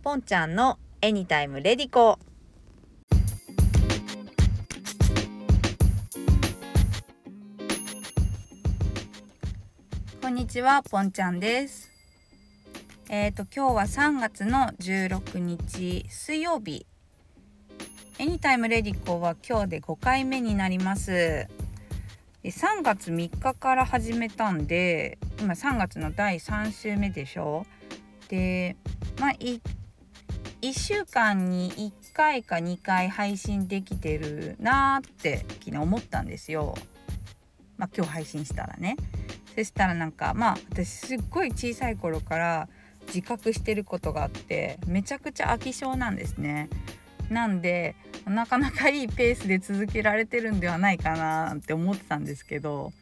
ポンちゃんのエニタイムレディコ。こんにちはポンちゃんです。えっ、ー、と今日は3月の16日水曜日。エニタイムレディコは今日で5回目になります。で3月3日から始めたんで今3月の第3週目でしょ？でまあ1 1週間に1回か2回配信できてるなーって昨日思ったんですよ。まあ今日配信したらね。そしたらなんかまあ私すっごい小さい頃から自覚してることがあってめちゃくちゃ飽き性なんですね。なんでなかなかいいペースで続けられてるんではないかなって思ってたんですけど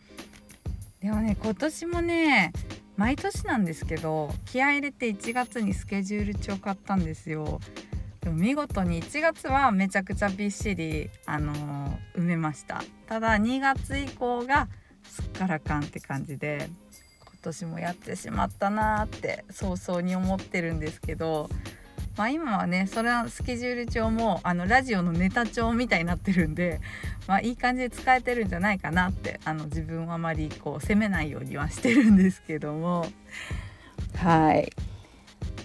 でもね今年もね毎年なんですけど気合入れて1月にスケジュール帳買ったんですよ。でも見事に1月はめちゃくちゃびっしり、あのー、埋めました。ただ2月以降がすっからかんって感じで今年もやってしまったなーって早々に思ってるんですけどまあ、今はねそれはスケジュール帳もあのラジオのネタ帳みたいになってるんで、まあ、いい感じで使えてるんじゃないかなってあの自分はあまりこう責めないようにはしてるんですけども。はい。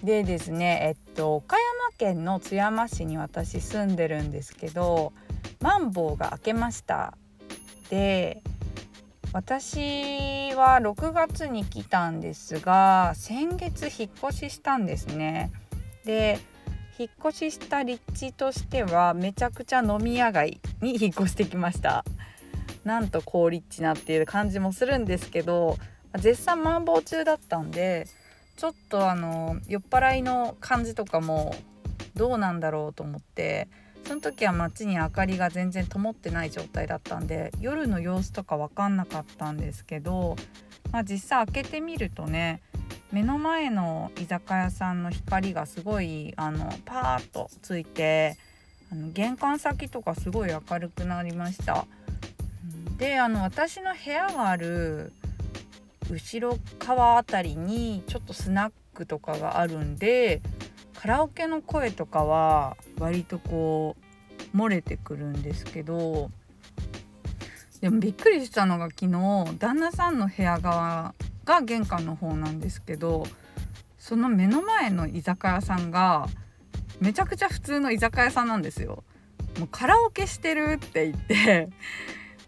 でですねえっと岡山県の津山市に私住んでるんですけどマンボウが明けました。で私は6月に来たんですが先月引っ越ししたんですね。で引っ越しした立地としてはめちゃくちゃ飲み屋街に引っ越してきました。なんと高立地なっていう感じもするんですけど絶賛マンボウ中だったんでちょっとあの酔っ払いの感じとかもどうなんだろうと思ってその時は街に明かりが全然灯ってない状態だったんで夜の様子とか分かんなかったんですけど、まあ、実際開けてみるとね目の前の居酒屋さんの光がすごいあのパーッとついてあの玄関先とかすごい明るくなりました。であの私の部屋がある後ろ側あたりにちょっとスナックとかがあるんでカラオケの声とかは割とこう漏れてくるんですけどでもびっくりしたのが昨日旦那さんの部屋側が玄関の方なんですけどその目の前の居酒屋さんがめちゃくちゃ普通の居酒屋さんなんですよ。もうカラオケしてるって言って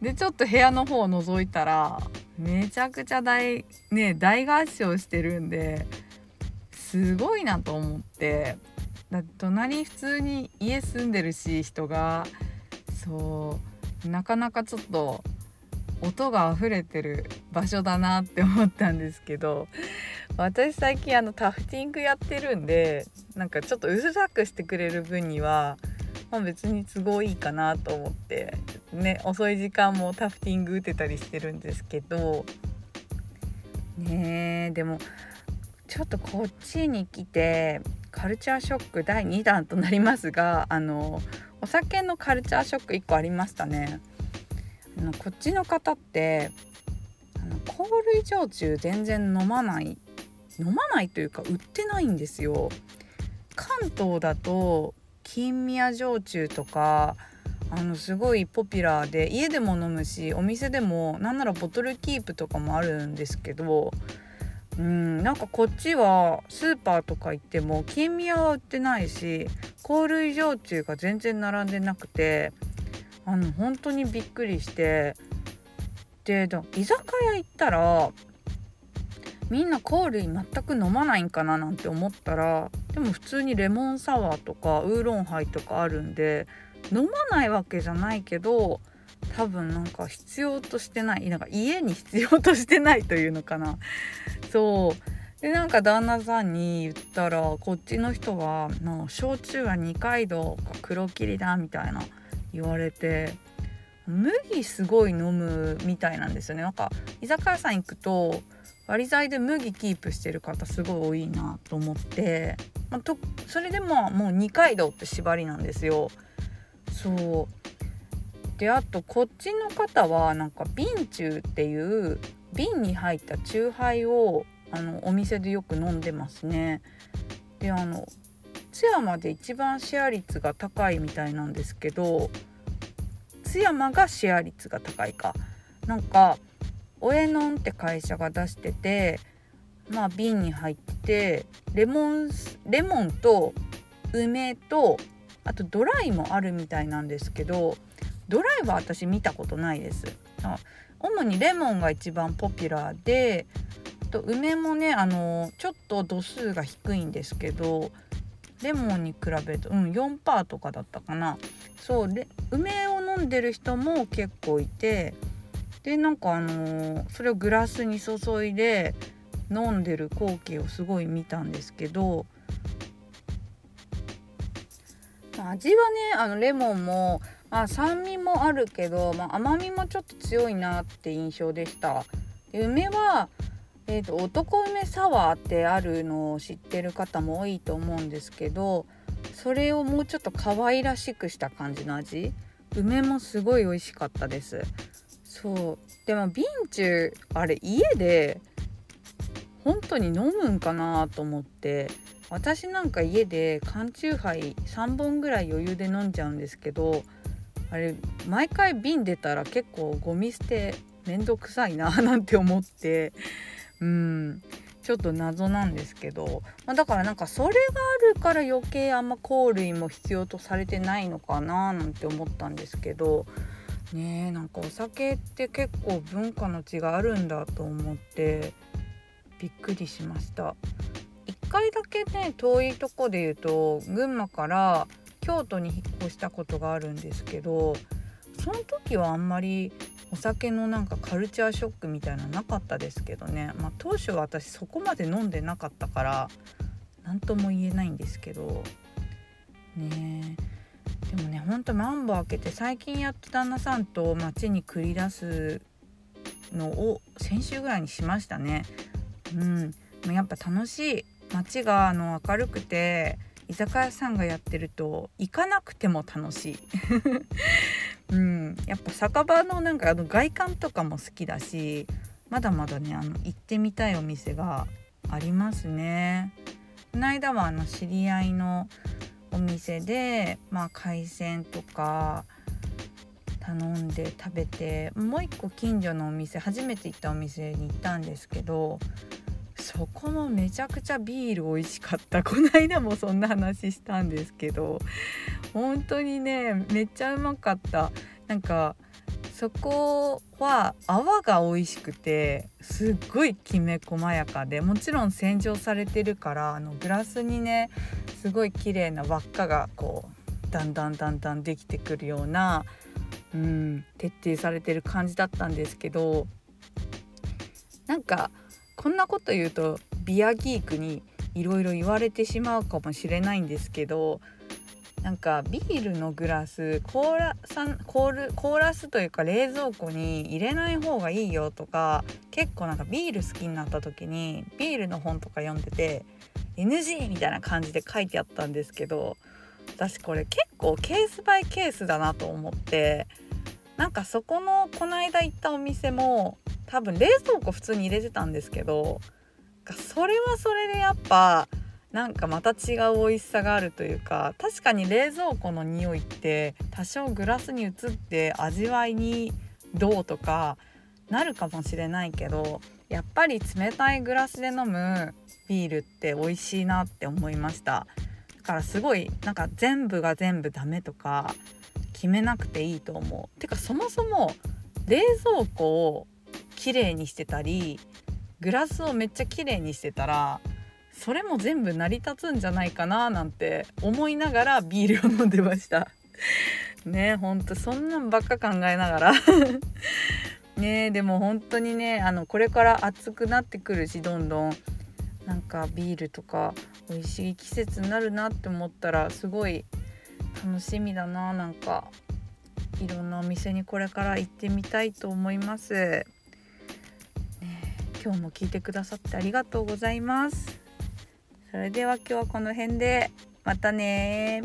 でちょっと部屋の方を覗いたらめちゃくちゃ大ね大合唱してるんですごいなと思ってだ隣普通に家住んでるし人がそうなかなかちょっと音が溢れてる場所だなって思ったんですけど私最近あのタフティングやってるんでなんかちょっとうるさくしてくれる分には、まあ、別に都合いいかなと思ってね遅い時間もタフティング打てたりしてるんですけどねでもちょっとこっちに来てカルチャーショック第2弾となりますがあのお酒のカルチャーショック1個ありましたね。あのこっちの方ってあの香類焼酎全然飲まない飲まないというか売ってないんですよ。関東だと金宮焼酎とかあのすごいポピュラーで家でも飲むしお店でもなんならボトルキープとかもあるんですけどうんなんかこっちはスーパーとか行っても金宮は売ってないし香類焼酎が全然並んでなくてあの本当にびっくりして。で居酒屋行ったらみんな香類全く飲まないんかななんて思ったらでも普通にレモンサワーとかウーロンハイとかあるんで飲まないわけじゃないけど多分なんか必要としてないなんか家に必要としてないというのかな。そう。でなんか旦那さんに言ったらこっちの人はもう焼酎は二階堂か黒霧だみたいな言われて麦すごい飲むみたいなんですよね。なんか居酒屋さん行くと割り剤で麦キープしてる方すごい多いなと思って、まあ、とそれでももう二階堂って縛りなんですよ。そう。であとこっちの方はなんか瓶中っていう瓶に入った酎ハイをあのお店でよく飲んでますね。であの津山で一番シェア率が高いみたいなんですけど津山がシェア率が高いか。なんかオエノンって会社が出しててまあ瓶に入っててレモンレモンと梅とあとドライもあるみたいなんですけどドライは私見たことないです。主にレモンが一番ポピュラーでと梅もねあのちょっと度数が低いんですけどレモンに比べると、うん、4%とかだったかな。そうで梅を飲んでる人も結構いてでなんかあのそれをグラスに注いで飲んでる光景をすごい見たんですけど味はねあのレモンも、あ、酸味もあるけど、まあ、甘みもちょっと強いなって印象でした。で梅はえーと、男梅サワーってあるのを知ってる方も多いと思うんですけどそれをもうちょっと可愛らしくした感じの味？梅もすごい美味しかったです。そう。でもビンチュあれ家で本当に飲むんかなと思って私なんか家で缶チューハイ3本ぐらい余裕で飲んじゃうんですけどあれ毎回瓶出たら結構ゴミ捨てめんどくさいななんて思ってうん。ちょっと謎なんですけど、まあ、だからなんかそれがあるから余計あんま香類も必要とされてないのかななんて思ったんですけどねえなんかお酒って結構文化の違いあるんだと思ってびっくりしました。1回だけね遠いとこで言うと群馬から京都に引っ越したことがあるんですけどその時はあんまりお酒のなんかカルチャーショックみたいななかったですけどね、まあ、当初は私そこまで飲んでなかったから何とも言えないんですけど。ねでもねほんとマンボ開けて最近やっと旦那さんと街に繰り出すのを先週ぐらいにしましたね。うん、やっぱ楽しい。街があの明るくて居酒屋さんがやってると行かなくても楽しい。うん、やっぱ酒場のなんかあの外観とかも好きだしまだまだねあの行ってみたいお店がありますね。この間はあの知り合いのお店で、まあ、海鮮とか頼んで食べてもう一個近所のお店初めて行ったお店に行ったんですけどそこもめちゃくちゃビール美味しかった。この間もそんな話したんですけど本当にねめっちゃうまかった。なんかそこは泡が美味しくてすっごいきめ細やかでもちろん洗浄されてるからあのグラスにねすごい綺麗な輪っかがこうだんだんだんだんできてくるような、うん、徹底されてる感じだったんですけどなんかこんなこと言うとビアギークにいろいろ言われてしまうかもしれないんですけどなんかビールのグラスコーラ酸コールコーラスというか冷蔵庫に入れない方がいいよとか結構なんかビール好きになった時にビールの本とか読んでて NG みたいな感じで書いてあったんですけど私これ結構ケースバイケースだなと思ってなんかそこのこの間行ったお店も多分冷蔵庫普通に入れてたんですけどそれはそれでやっぱなんかまた違う美味しさがあるというか確かに冷蔵庫の匂いって多少グラスに移って味わいにどうとかなるかもしれないけどやっぱり冷たいグラスで飲むビールって美味しいなって思いました。だからすごいなんか全部が全部ダメとか決めなくていいと思う。てかそもそも冷蔵庫を綺麗にしてたりグラスをめっちゃ綺麗にしてたらそれも全部成り立つんじゃないかななんて思いながらビールを飲んでました。ねほんとそんなんばっか考えながら。ねでも本当にねあのこれから暑くなってくるしどんどん。なんかビールとか美味しい季節になるなって思ったらすごい楽しみだななんか。いろんなお店にこれから行ってみたいと思います。今日も聞いてくださってありがとうございます。それでは今日はこの辺でまたね